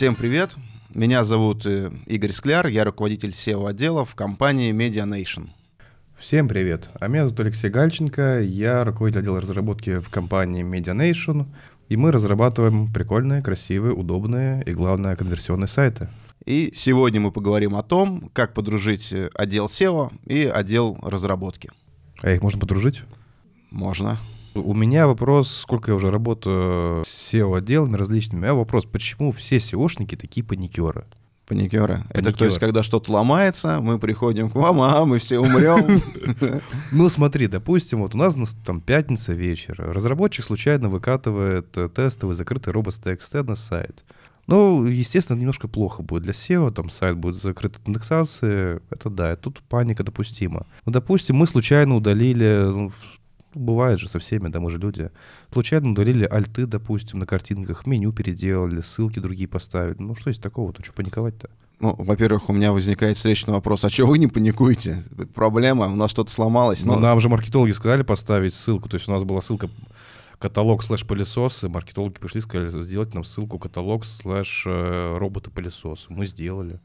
Всем привет! Меня зовут э, Игорь Скляр, я руководитель SEO-отдела в компании Media Nation. Всем привет! А меня зовут Алексей Гальченко, я руководитель отдела разработки в компании Media Nation, и мы разрабатываем прикольные, красивые, удобные и, главное, конверсионные сайты. И сегодня мы поговорим о том, как подружить э, отдел SEO и отдел разработки. А их можно подружить? Можно. У меня вопрос, сколько я уже работаю с SEO-отделами различными, у меня вопрос, почему все SEOшники такие паникеры? Паникеры. Это то есть, когда что-то ломается, мы приходим к вам, а мы все умрем. Ну смотри, допустим, вот у нас там пятница вечер, разработчик случайно выкатывает э, тестовый закрытый робот.txt на сайт. Ну, естественно, немножко плохо будет для SEO, там сайт будет закрыт от индексации, это да, тут паника допустима. Ну, допустим, мы случайно удалили ну, бывает же со всеми, да, мы же люди. Случайно удалили альты, допустим, на картинках, меню переделали, ссылки другие поставили. Ну, что есть такого-то? Что паниковать-то? Ну, во-первых, у меня возникает встречный вопрос, а что вы не паникуете? Проблема, у нас что-то сломалось. Но... Ну, нам же маркетологи сказали поставить ссылку, то есть у нас была ссылка каталог слэш пылесос, и маркетологи пришли, сказали, сделать нам ссылку каталог слэш э, роботы пылесос. Мы сделали.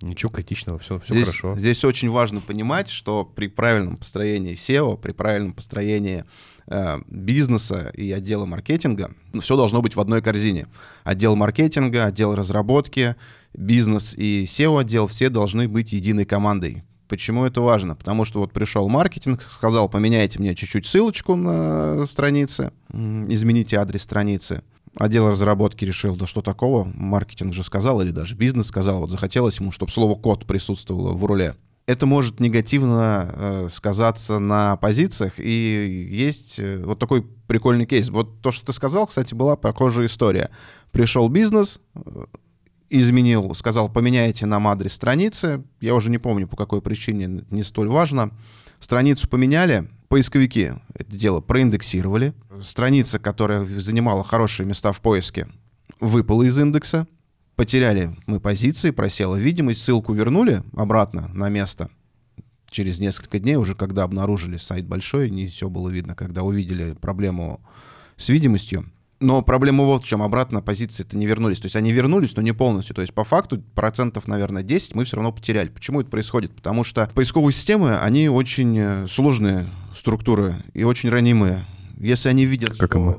Ничего критичного, все, все здесь, хорошо. Здесь очень важно понимать, что при правильном построении SEO, при правильном построении э, бизнеса и отдела маркетинга, ну, все должно быть в одной корзине. Отдел маркетинга, отдел разработки, бизнес и SEO-отдел все должны быть единой командой. Почему это важно? Потому что вот пришел маркетинг, сказал, поменяйте мне чуть-чуть ссылочку на странице, измените адрес страницы отдел разработки решил, да что такого, маркетинг же сказал, или даже бизнес сказал, вот захотелось ему, чтобы слово «код» присутствовало в руле. Это может негативно э, сказаться на позициях, и есть э, вот такой прикольный кейс. Вот то, что ты сказал, кстати, была похожая история. Пришел бизнес, э, изменил, сказал, поменяйте нам адрес страницы, я уже не помню, по какой причине, не столь важно. Страницу поменяли, поисковики это дело проиндексировали. Страница, которая занимала хорошие места в поиске, выпала из индекса. Потеряли мы позиции, просела видимость, ссылку вернули обратно на место. Через несколько дней, уже когда обнаружили сайт большой, не все было видно, когда увидели проблему с видимостью, но проблема вот в чем. Обратно позиции-то не вернулись. То есть они вернулись, но не полностью. То есть по факту процентов, наверное, 10 мы все равно потеряли. Почему это происходит? Потому что поисковые системы, они очень э, сложные структуры и очень ранимые. Если они видят, как что, мы.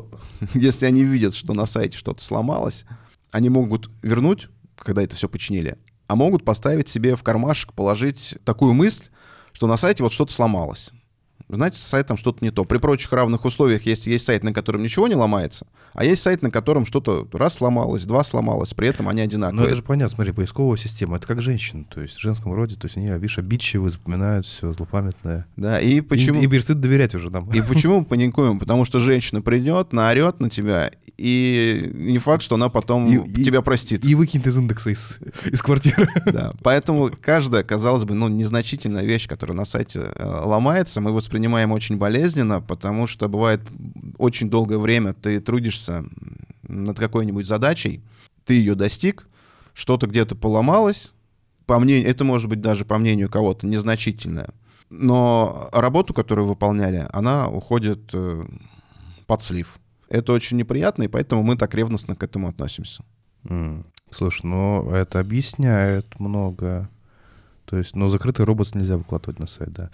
если они видят, что на сайте что-то сломалось, они могут вернуть, когда это все починили, а могут поставить себе в кармашек, положить такую мысль, что на сайте вот что-то сломалось знаете, с сайтом что-то не то. При прочих равных условиях есть, есть сайт, на котором ничего не ломается, а есть сайт, на котором что-то раз сломалось, два сломалось, при этом они одинаковые. Ну это же понятно, смотри, поисковая система, это как женщина, то есть в женском роде, то есть они, видишь, обидчивые, запоминают все, злопамятное. Да, и почему... И, и перестают доверять уже нам. И почему мы паникуем? Потому что женщина придет, наорет на тебя, и не факт, что она потом и, тебя простит. И выкинет из индекса из, из квартиры. Да, поэтому каждая, казалось бы, ну, незначительная вещь, которая на сайте э, ломается, мы воспринимаем воспринимаем очень болезненно, потому что бывает очень долгое время ты трудишься над какой-нибудь задачей, ты ее достиг, что-то где-то поломалось, по мнению, это может быть даже по мнению кого-то незначительное, но работу, которую выполняли, она уходит э, под слив. Это очень неприятно, и поэтому мы так ревностно к этому относимся. Mm. Слушай, ну это объясняет много. То есть, но закрытый робот нельзя выкладывать на сайт, да.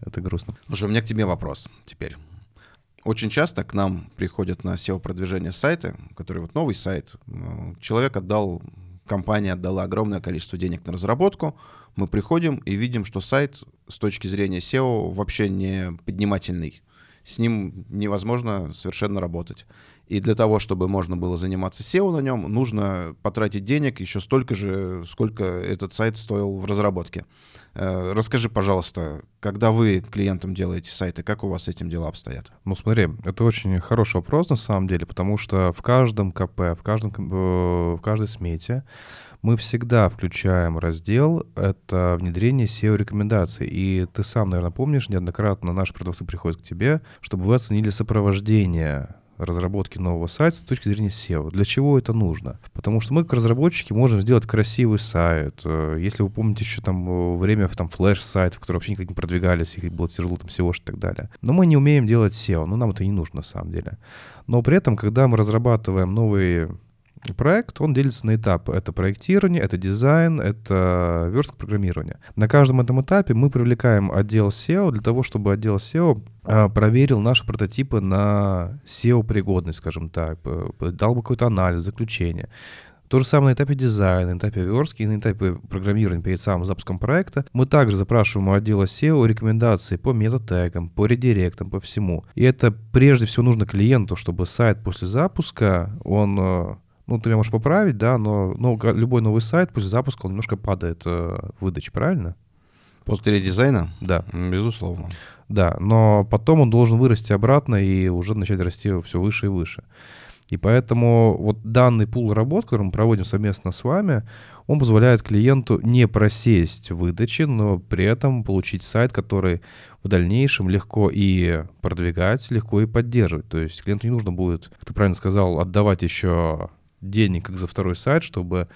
Это грустно. Слушай, у меня к тебе вопрос теперь. Очень часто к нам приходят на SEO-продвижение сайты, который вот новый сайт. Человек отдал, компания отдала огромное количество денег на разработку. Мы приходим и видим, что сайт с точки зрения SEO вообще не поднимательный. С ним невозможно совершенно работать. И для того, чтобы можно было заниматься SEO на нем, нужно потратить денег еще столько же, сколько этот сайт стоил в разработке. Э, расскажи, пожалуйста, когда вы клиентам делаете сайты, как у вас с этим дела обстоят? Ну, смотри, это очень хороший вопрос на самом деле, потому что в каждом КП, в, каждом, э, в каждой смете мы всегда включаем раздел «Это внедрение SEO-рекомендаций». И ты сам, наверное, помнишь, неоднократно наши продавцы приходят к тебе, чтобы вы оценили сопровождение разработки нового сайта с точки зрения SEO. Для чего это нужно? Потому что мы, как разработчики, можем сделать красивый сайт. Э, если вы помните еще там э, время там флеш-сайтов, которые вообще никак не продвигались, их было тяжело там SEO и так далее. Но мы не умеем делать SEO, ну нам это не нужно на самом деле. Но при этом, когда мы разрабатываем новые проект, он делится на этапы. Это проектирование, это дизайн, это верстка программирования. На каждом этом этапе мы привлекаем отдел SEO для того, чтобы отдел SEO а, проверил наши прототипы на SEO-пригодность, скажем так, дал бы какой-то анализ, заключение. То же самое на этапе дизайна, на этапе верстки и на этапе программирования перед самым запуском проекта. Мы также запрашиваем у отдела SEO рекомендации по метатегам, по редиректам, по всему. И это прежде всего нужно клиенту, чтобы сайт после запуска, он э, ну, ты меня можешь поправить, да, но, но любой новый сайт после запуска он немножко падает э, в выдаче, правильно? После редизайна? Да. Безусловно. Да, но потом он должен вырасти обратно и уже начать расти все выше и выше. И поэтому вот данный пул работ, который мы проводим совместно с вами, он позволяет клиенту не просесть в выдаче, но при этом получить сайт, который в дальнейшем легко и продвигать, легко и поддерживать. То есть клиенту не нужно будет, как ты правильно сказал, отдавать еще денег как за второй сайт, чтобы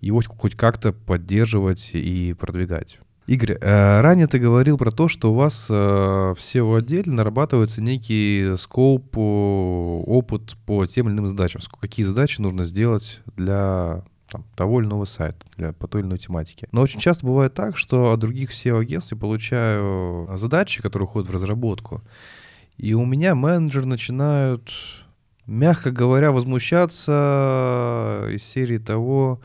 его хоть как-то поддерживать и продвигать. Игорь, э, ранее ты говорил про то, что у вас э, в SEO-отделе нарабатывается некий скоп, опыт по тем или иным задачам. Какие задачи нужно сделать для там, того или иного сайта, для, по той или иной тематике. Но очень часто бывает так, что от других SEO-агентств я получаю задачи, которые уходят в разработку, и у меня менеджер начинают, мягко говоря, возмущаться из серии того,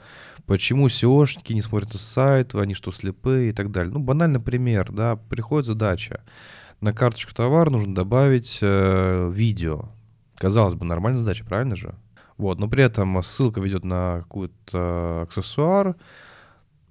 Почему SEOшники не смотрят сайт, они что, слепые и так далее. Ну, банальный пример, да, приходит задача. На карточку товара нужно добавить э, видео. Казалось бы, нормальная задача, правильно же? Вот, но при этом ссылка ведет на какой-то аксессуар,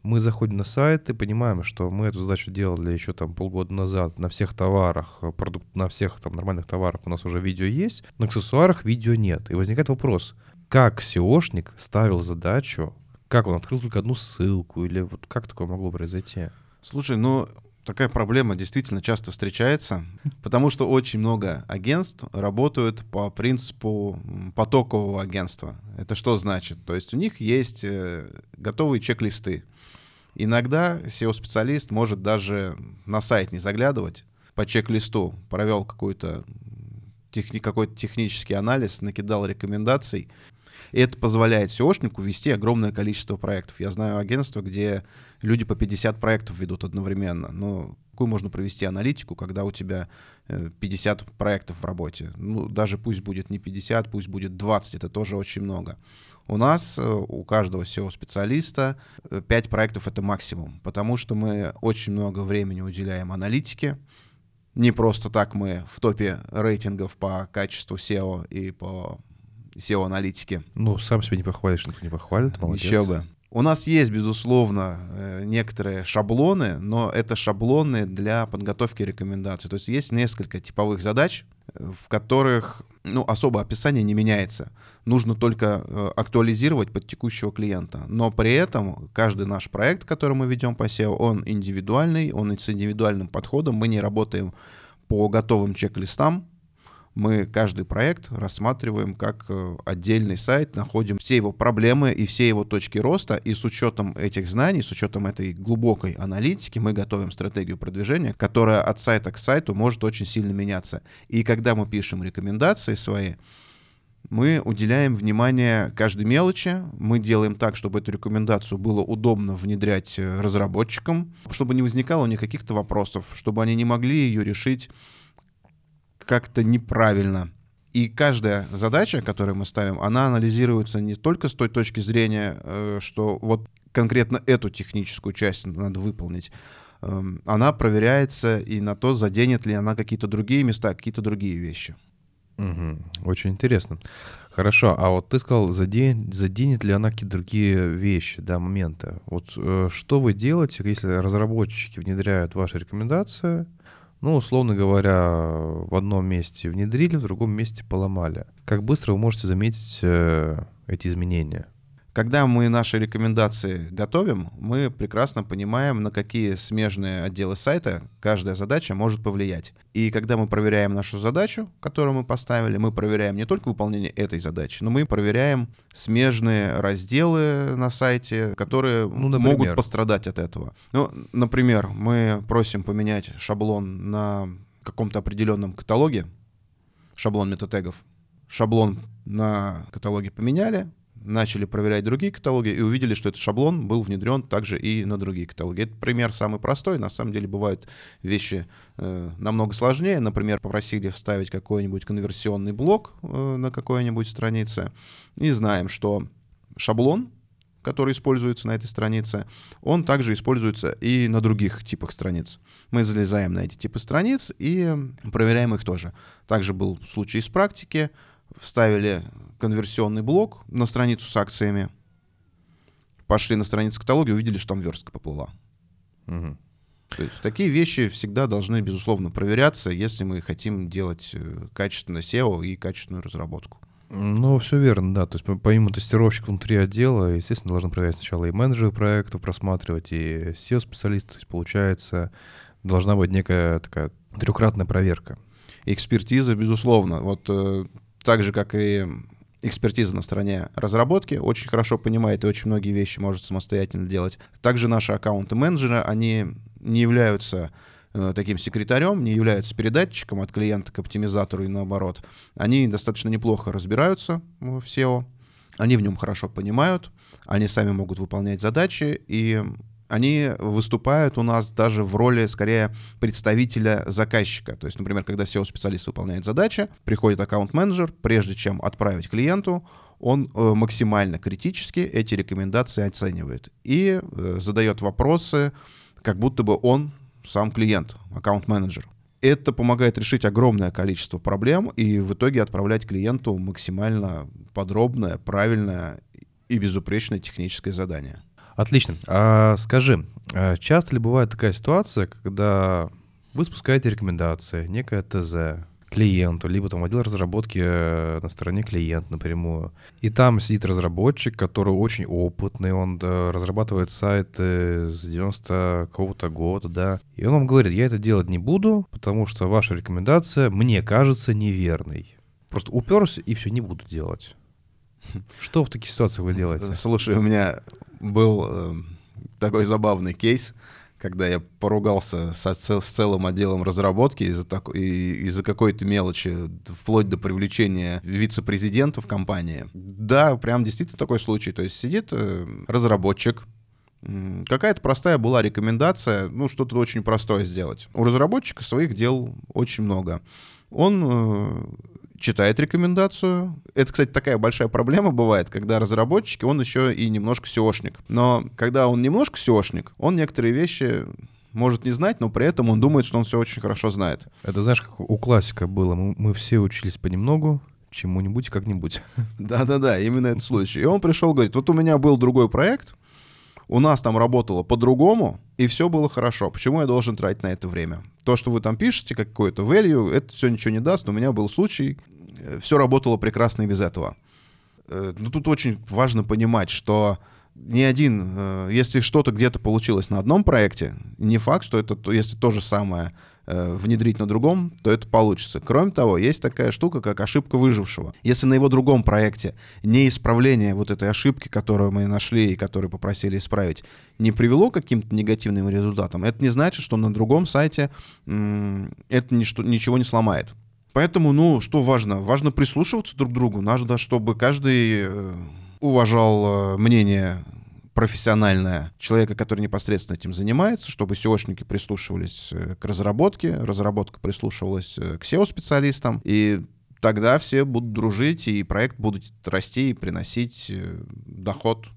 мы заходим на сайт и понимаем, что мы эту задачу делали еще там полгода назад на всех товарах, продукт, на всех там нормальных товарах у нас уже видео есть, на аксессуарах видео нет. И возникает вопрос, как SEOшник ставил задачу как он открыл только одну ссылку? Или вот как такое могло произойти? Слушай, ну такая проблема действительно часто встречается, потому что очень много агентств работают по принципу потокового агентства. Это что значит? То есть у них есть э, готовые чек-листы. Иногда SEO-специалист может даже на сайт не заглядывать, по чек-листу провел какой-то техни какой-то технический анализ, накидал рекомендаций, и это позволяет SEOшнику вести огромное количество проектов. Я знаю агентства, где люди по 50 проектов ведут одновременно. Но какую можно провести аналитику, когда у тебя 50 э, проектов в работе? Ну, даже пусть будет не 50, пусть будет 20, это тоже очень много. У нас, э, у каждого SEO-специалиста 5 э, проектов — это максимум, потому что мы очень много времени уделяем аналитике. Не просто так мы в топе рейтингов по качеству SEO и по SEO-аналитики. Ну, сам себя не похвалишь, никто не похвалит, молодец. Еще бы. У нас есть, безусловно, э, некоторые шаблоны, но это шаблоны для подготовки рекомендаций. То есть есть несколько типовых задач, э, в которых ну, особо описание не меняется. Нужно только э, актуализировать под текущего клиента. Но при этом каждый наш проект, который мы ведем по SEO, он индивидуальный, он с индивидуальным подходом. Мы не работаем по готовым чек-листам, мы каждый проект рассматриваем как э, отдельный сайт, находим все его проблемы и все его точки роста, и с учетом этих знаний, с учетом этой глубокой аналитики мы готовим стратегию продвижения, которая от сайта к сайту может очень сильно меняться. И когда мы пишем рекомендации свои, мы уделяем внимание каждой мелочи, мы делаем так, чтобы эту рекомендацию было удобно внедрять э, разработчикам, чтобы не возникало у них каких-то вопросов, чтобы они не могли ее решить как-то неправильно. И каждая задача, которую мы ставим, она анализируется не только с той точки зрения, э, что вот конкретно эту техническую часть надо выполнить, эм, она проверяется и на то, заденет ли она какие-то другие места, какие-то другие вещи. Угу. Очень интересно. Хорошо, а вот ты сказал, заденет, заденет ли она какие-то другие вещи, да, моменты. Вот э, что вы делаете, если разработчики внедряют ваши рекомендации, ну, условно говоря, в одном месте внедрили, в другом месте поломали. Как быстро вы можете заметить э, эти изменения? Когда мы наши рекомендации готовим, мы прекрасно понимаем, на какие смежные отделы сайта каждая задача может повлиять. И когда мы проверяем нашу задачу, которую мы поставили, мы проверяем не только выполнение этой задачи, но мы проверяем смежные разделы на сайте, которые ну, могут пострадать от этого. Ну, например, мы просим поменять шаблон на каком-то определенном каталоге, шаблон метатегов. Шаблон на каталоге поменяли, начали проверять другие каталоги и увидели, что этот шаблон был внедрен также и на другие каталоги. Это пример самый простой. На самом деле бывают вещи э, намного сложнее. Например, попросили вставить какой-нибудь конверсионный блок э, на какой-нибудь странице. И знаем, что шаблон, который используется на этой странице, он также используется и на других типах страниц. Мы залезаем на эти типы страниц и проверяем их тоже. Также был случай из практики. Вставили конверсионный блок на страницу с акциями, пошли на страницу каталога и увидели, что там верстка поплыла. Угу. То есть такие вещи всегда должны, безусловно, проверяться, если мы хотим делать э, качественное SEO и качественную разработку. Ну, все верно, да. То есть помимо тестировщика внутри отдела, естественно, должны проверять сначала и менеджеры проектов просматривать, и SEO-специалисты. То есть получается, должна быть некая такая трехкратная проверка. Экспертиза, безусловно. Вот э, так же, как и экспертиза на стороне разработки, очень хорошо понимает и очень многие вещи может самостоятельно делать. Также наши аккаунты-менеджеры, они не являются э, таким секретарем, не являются передатчиком от клиента к оптимизатору и наоборот. Они достаточно неплохо разбираются в SEO, они в нем хорошо понимают, они сами могут выполнять задачи, и они выступают у нас даже в роли, скорее, представителя заказчика. То есть, например, когда SEO-специалист выполняет задачи, приходит аккаунт-менеджер, прежде чем отправить клиенту, он э, максимально критически эти рекомендации оценивает и э, задает вопросы, как будто бы он сам клиент, аккаунт-менеджер. Это помогает решить огромное количество проблем и в итоге отправлять клиенту максимально подробное, правильное и безупречное техническое задание. Отлично. А скажи, а часто ли бывает такая ситуация, когда вы спускаете рекомендации, некое ТЗ клиенту, либо там отдел разработки э, на стороне клиента напрямую. И там сидит разработчик, который очень опытный, он да, разрабатывает сайты с 90 какого-то года, да. И он вам говорит, я это делать не буду, потому что ваша рекомендация мне кажется неверной. Просто уперся и все, не буду делать. Что в таких ситуациях вы делаете? Слушай, у меня был э, такой забавный кейс, когда я поругался со, с целым отделом разработки из-за из какой-то мелочи, вплоть до привлечения вице-президента в компании. Да, прям действительно такой случай. То есть сидит э, разработчик, Какая-то простая была рекомендация, ну, что-то очень простое сделать. У разработчика своих дел очень много. Он э, читает рекомендацию. Это, кстати, такая большая проблема бывает, когда разработчики, он еще и немножко SEOшник. Но когда он немножко SEOшник, он некоторые вещи может не знать, но при этом он думает, что он все очень хорошо знает. Это знаешь, как у классика было. Мы, мы все учились понемногу, чему-нибудь как-нибудь. Да-да-да, именно этот случай. И он пришел, говорит, вот у меня был другой проект, у нас там работало по-другому, и все было хорошо. Почему я должен тратить на это время? То, что вы там пишете, какой-то value, это все ничего не даст. У меня был случай, все работало прекрасно и без этого. Э, но тут очень важно понимать, что ни один, э, если что-то где-то получилось на одном проекте, не факт, что это, если то же самое э, внедрить на другом, то это получится. Кроме того, есть такая штука, как ошибка выжившего. Если на его другом проекте не исправление вот этой ошибки, которую мы нашли и которую попросили исправить, не привело к каким-то негативным результатам, это не значит, что на другом сайте это ничего не сломает. Поэтому, ну, что важно? Важно прислушиваться друг к другу. Надо, чтобы каждый э, уважал э, мнение профессиональное человека, который непосредственно этим занимается, чтобы SEOшники прислушивались э, к разработке, разработка прислушивалась к SEO-специалистам, и тогда все будут дружить, и проект будет расти и приносить доход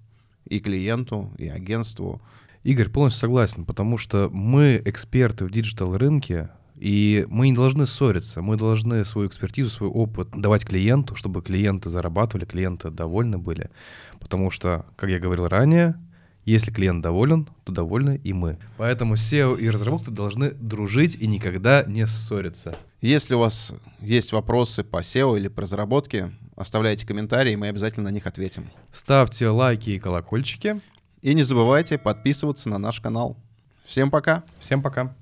и клиенту, и агентству. Игорь, полностью согласен, потому что мы эксперты в digital-рынке, и мы не должны ссориться, мы должны свою экспертизу, свой опыт давать клиенту, чтобы клиенты зарабатывали, клиенты довольны были. Потому что, как я говорил ранее, если клиент доволен, то довольны и мы. Поэтому SEO и разработка должны дружить и никогда не ссориться. Если у вас есть вопросы по SEO или по разработке, оставляйте комментарии, мы обязательно на них ответим. Ставьте лайки и колокольчики. И не забывайте подписываться на наш канал. Всем пока. Всем пока.